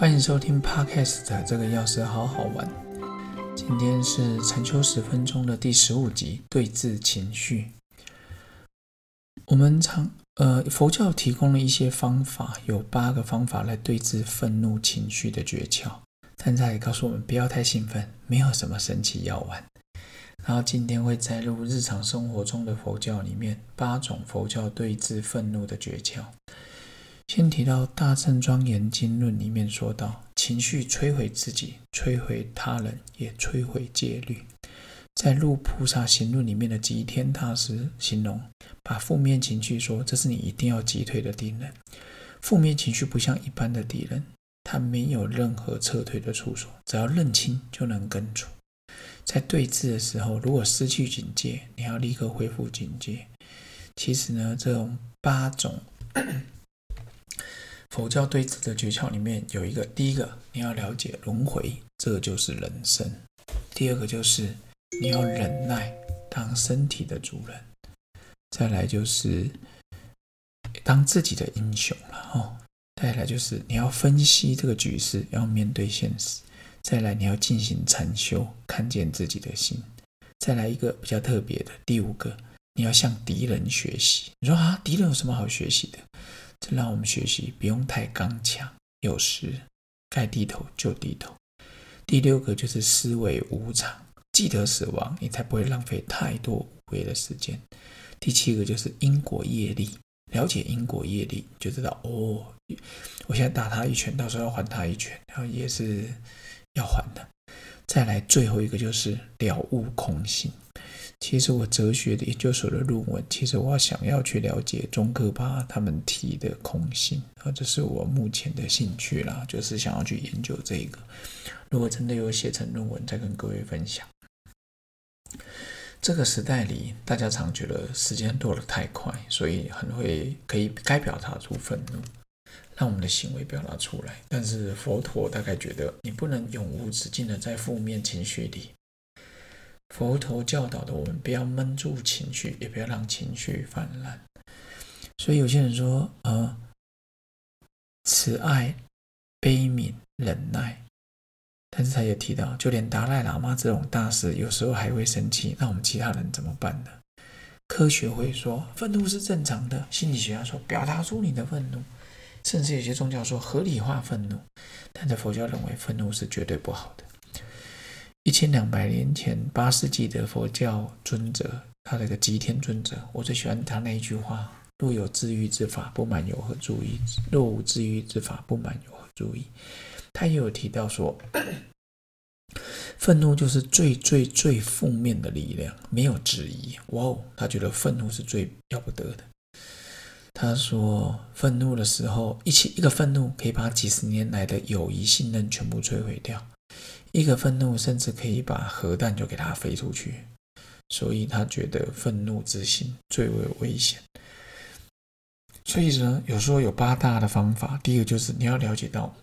欢迎收听 Podcast 这个钥匙好好玩。今天是禅修十分钟的第十五集，对峙情绪。我们常呃，佛教提供了一些方法，有八个方法来对峙愤怒情绪的诀窍。但他也告诉我们不要太兴奋，没有什么神奇药丸。然后今天会摘录日常生活中的佛教里面八种佛教对峙愤怒的诀窍。先提到《大圣庄严经论》里面说到，情绪摧毁自己，摧毁他人，也摧毁戒律。在《入菩萨行论》里面的吉天大师形容，把负面情绪说这是你一定要击退的敌人。负面情绪不像一般的敌人，他没有任何撤退的处所，只要认清就能根除。在对峙的时候，如果失去警戒，你要立刻恢复警戒。其实呢，这种八种。佛教对峙的诀窍里面有一个，第一个你要了解轮回，这就是人生；第二个就是你要忍耐，当身体的主人；再来就是当自己的英雄了哦；再来就是你要分析这个局势，要面对现实；再来你要进行禅修，看见自己的心；再来一个比较特别的，第五个你要向敌人学习。你说啊，敌人有什么好学习的？这让我们学习不用太刚强，有时该低头就低头。第六个就是思维无常，记得死亡，你才不会浪费太多无谓的时间。第七个就是因果业力，了解因果业力，就知道哦，我现在打他一拳，到时候要还他一拳，然后也是要还的。再来最后一个就是了悟空性。其实我哲学的研究所的论文，其实我想要去了解中科巴他们提的空性啊，这是我目前的兴趣啦，就是想要去研究这个。如果真的有写成论文，再跟各位分享。这个时代里，大家常觉得时间过得太快，所以很会可以该表达出愤怒，让我们的行为表达出来。但是佛陀大概觉得，你不能永无止境的在负面情绪里。佛陀教导的我们，不要闷住情绪，也不要让情绪泛滥。所以有些人说，呃，慈爱、悲悯、忍耐，但是他也提到，就连达赖喇嘛这种大师，有时候还会生气。那我们其他人怎么办呢？科学会说，愤怒是正常的；心理学家说，表达出你的愤怒；甚至有些宗教说，合理化愤怒。但在佛教认为，愤怒是绝对不好的。一千两百年前，八世纪的佛教尊者，他那个吉天尊者，我最喜欢他那一句话：“若有治愈之法，不满有何注意？若无治愈之法，不满有何注意？”他也有提到说，愤怒就是最最最负面的力量，没有质疑。哇哦，他觉得愤怒是最要不得的。他说，愤怒的时候，一起一个愤怒可以把几十年来的友谊信任全部摧毁掉。一个愤怒，甚至可以把核弹就给他飞出去，所以他觉得愤怒之心最为危险。所以呢，有时候有八大的方法。第一个就是你要了解到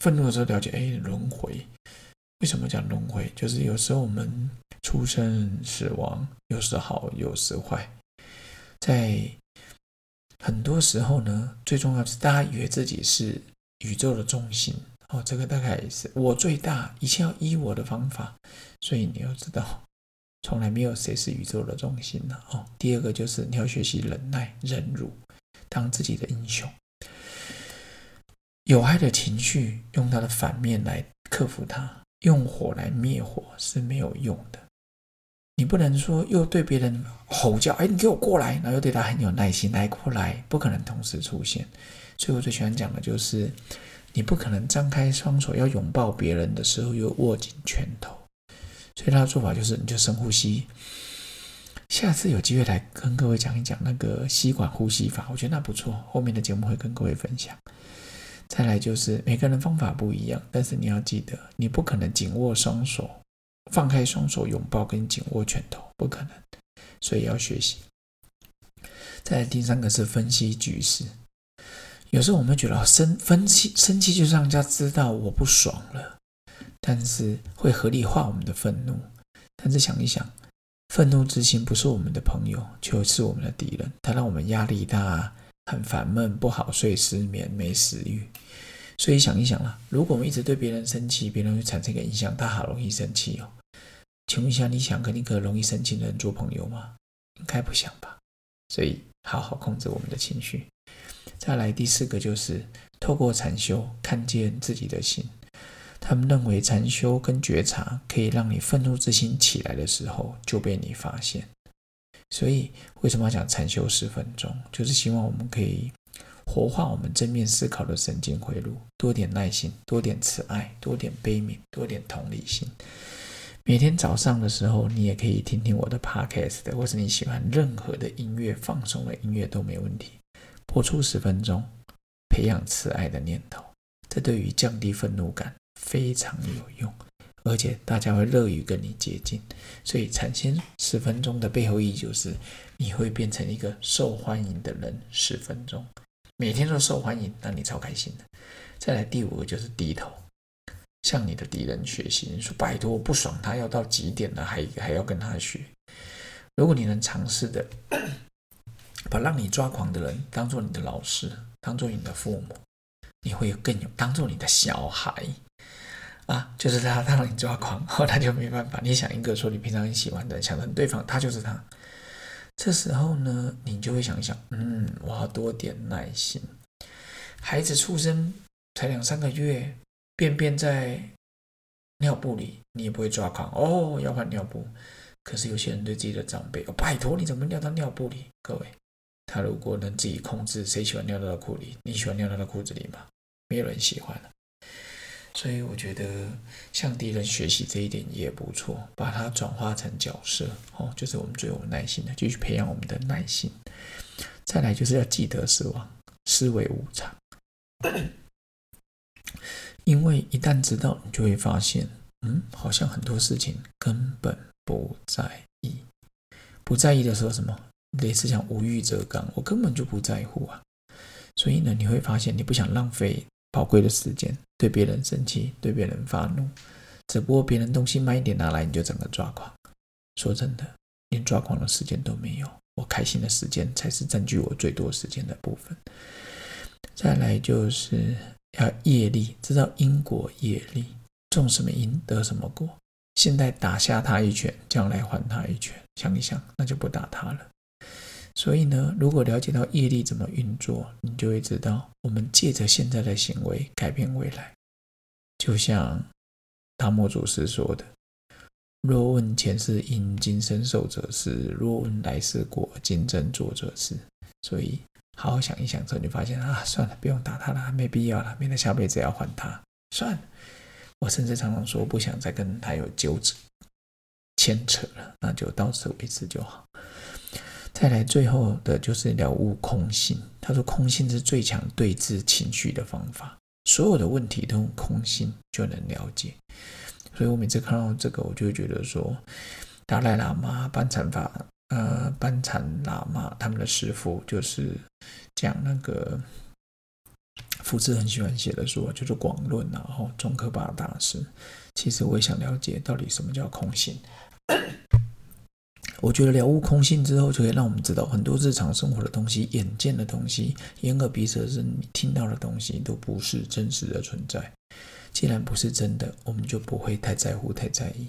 愤怒的时候，了解哎轮回。为什么讲轮回？就是有时候我们出生、死亡，有时好，有时坏。在很多时候呢，最重要是大家以为自己是宇宙的中心。哦，这个大概是我最大，一切要依我的方法，所以你要知道，从来没有谁是宇宙的中心的哦。第二个就是你要学习忍耐、忍辱，当自己的英雄。有害的情绪，用它的反面来克服它，用火来灭火是没有用的。你不能说又对别人吼叫，哎，你给我过来，然后又对他很有耐心，来过来，不可能同时出现。所以我最喜欢讲的就是。你不可能张开双手要拥抱别人的时候又握紧拳头，所以他的做法就是你就深呼吸。下次有机会来跟各位讲一讲那个吸管呼吸法，我觉得那不错。后面的节目会跟各位分享。再来就是每个人方法不一样，但是你要记得，你不可能紧握双手，放开双手拥抱跟紧握拳头，不可能。所以要学习。再来第三个是分析局势。有时候我们觉得生分气生气就是让人家知道我不爽了，但是会合理化我们的愤怒。但是想一想，愤怒之心不是我们的朋友，就是我们的敌人。它让我们压力大，很烦闷，不好睡，失眠，没食欲。所以想一想啦，如果我们一直对别人生气，别人会产生一个影响，他好容易生气哦。请问一下，你想跟一个容易生气的人做朋友吗？应该不想吧。所以好好控制我们的情绪。再来第四个就是透过禅修看见自己的心。他们认为禅修跟觉察可以让你愤怒之心起来的时候就被你发现。所以为什么要讲禅修十分钟？就是希望我们可以活化我们正面思考的神经回路，多点耐心，多点慈爱，多点悲悯，多点同理心。每天早上的时候，你也可以听听我的 podcast，或是你喜欢任何的音乐，放松的音乐都没问题。播出十分钟，培养慈爱的念头，这对于降低愤怒感非常有用，而且大家会乐于跟你接近。所以产生十分钟的背后意义就是，你会变成一个受欢迎的人。十分钟，每天都受欢迎，那你超开心的。再来第五个就是低头。向你的敌人学习，你说拜托，我不爽他要到几点了，还还要跟他学。如果你能尝试的，把让你抓狂的人当做你的老师，当做你的父母，你会更有当做你的小孩啊，就是他他让你抓狂，后他就没办法。你想一个说你平常很喜欢的，想着对方他就是他，这时候呢，你就会想一想，嗯，我要多点耐心。孩子出生才两三个月。便便在尿布里，你也不会抓狂哦，要换尿布。可是有些人对自己的长辈，哦，拜托你怎么尿到尿布里？各位，他如果能自己控制，谁喜欢尿到他裤里？你喜欢尿到他裤子里吗？没有人喜欢所以我觉得向敌人学习这一点也不错，把它转化成角色哦，就是我们最有耐心的，继续培养我们的耐心。再来就是要记得死亡，思维无常。因为一旦知道，你就会发现，嗯，好像很多事情根本不在意。不在意的时候，什么类似像无欲则刚，我根本就不在乎啊。所以呢，你会发现，你不想浪费宝贵的时间对别人生气，对别人发怒。只不过别人东西慢一点拿来，你就整个抓狂。说真的，连抓狂的时间都没有。我开心的时间才是占据我最多时间的部分。再来就是。要业力，知道因果业力，种什么因得什么果。现在打下他一拳，将来还他一拳。想一想，那就不打他了。所以呢，如果了解到业力怎么运作，你就会知道，我们借着现在的行为改变未来。就像大摩祖师说的：“若问前世因，今生受者是；若问来世果，今生作者是。”所以。好好想一想之后，你发现啊，算了，不用打他了，没必要了，免得下辈子要还他。算了，我甚至常常说不想再跟他有纠缠、牵扯了，那就到此为止就好。再来，最后的就是了悟空性。他说，空性是最强对治情绪的方法，所有的问题都用空性就能了解。所以我每次看到这个，我就会觉得说，达赖喇嘛班禅法。呃，班禅喇嘛他们的师傅就是讲那个福字很喜欢写的书，就是《广论》然后中科巴大师。其实我也想了解到底什么叫空性。我觉得了悟空性之后，就可以让我们知道很多日常生活的东西、眼见的东西、眼耳鼻舌身听到的东西，都不是真实的存在。既然不是真的，我们就不会太在乎、太在意。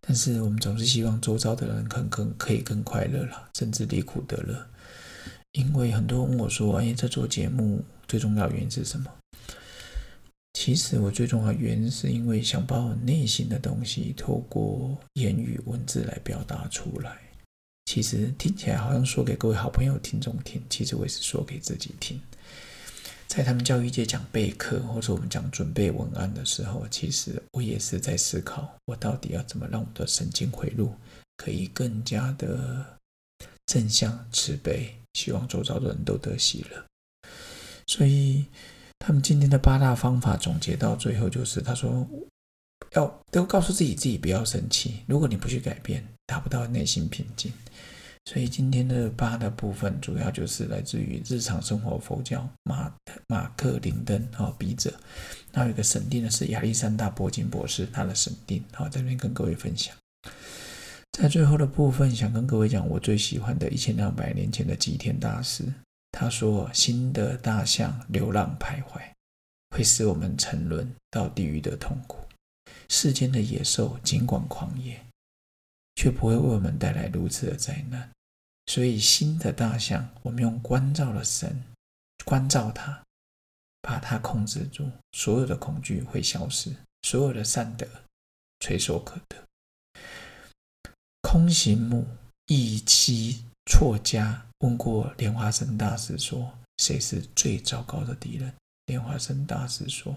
但是我们总是希望周遭的人更更可以更快乐了，甚至离苦得乐。因为很多人问我说：“哎，这做节目最重要原因是什么？”其实我最重要原因是因为想把我内心的东西透过言语文字来表达出来。其实听起来好像说给各位好朋友听众听，其实我也是说给自己听。在他们教育界讲备课，或者我们讲准备文案的时候，其实我也是在思考，我到底要怎么让我的神经回路可以更加的正向、慈悲，希望周遭的人都得喜乐。所以他们今天的八大方法总结到最后，就是他说要都告诉自己，自己不要生气。如果你不去改变，达不到内心平静。所以今天的八的部分，主要就是来自于日常生活佛教马马克林登啊笔者，那有一个审定的是亚历山大波金博士他的审定，好在这边跟各位分享。在最后的部分，想跟各位讲我最喜欢的一千两百年前的吉田大师，他说：“心的大象流浪徘徊，会使我们沉沦到地狱的痛苦。世间的野兽尽管狂野，却不会为我们带来如此的灾难。所以，新的大象，我们用关照的神关照它，把它控制住，所有的恐惧会消失，所有的善德垂手可得。空行母一期错家问过莲花生大师说：“谁是最糟糕的敌人？”莲花生大师说：“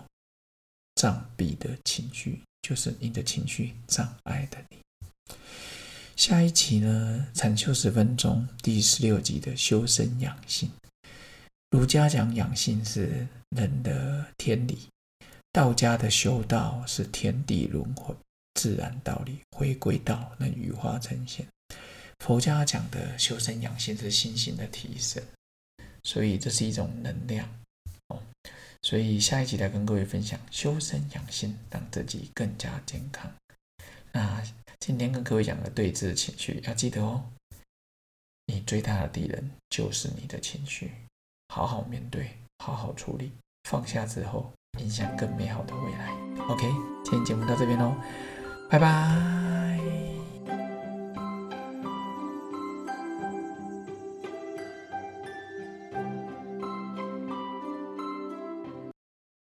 障蔽的情绪，就是你的情绪障碍的你。”下一期呢，禅修十分钟第十六集的修身养性。儒家讲养性是人的天理，道家的修道是天地轮回。自然道理回归到那羽化成仙。佛家讲的修身养性是心性的提升，所以这是一种能量哦。所以下一集来跟各位分享修身养性，让自己更加健康。那今天跟各位讲的对峙情绪要记得哦，你最大的敌人就是你的情绪，好好面对，好好处理，放下之后，迎向更美好的未来。OK，今天节目到这边喽。拜拜。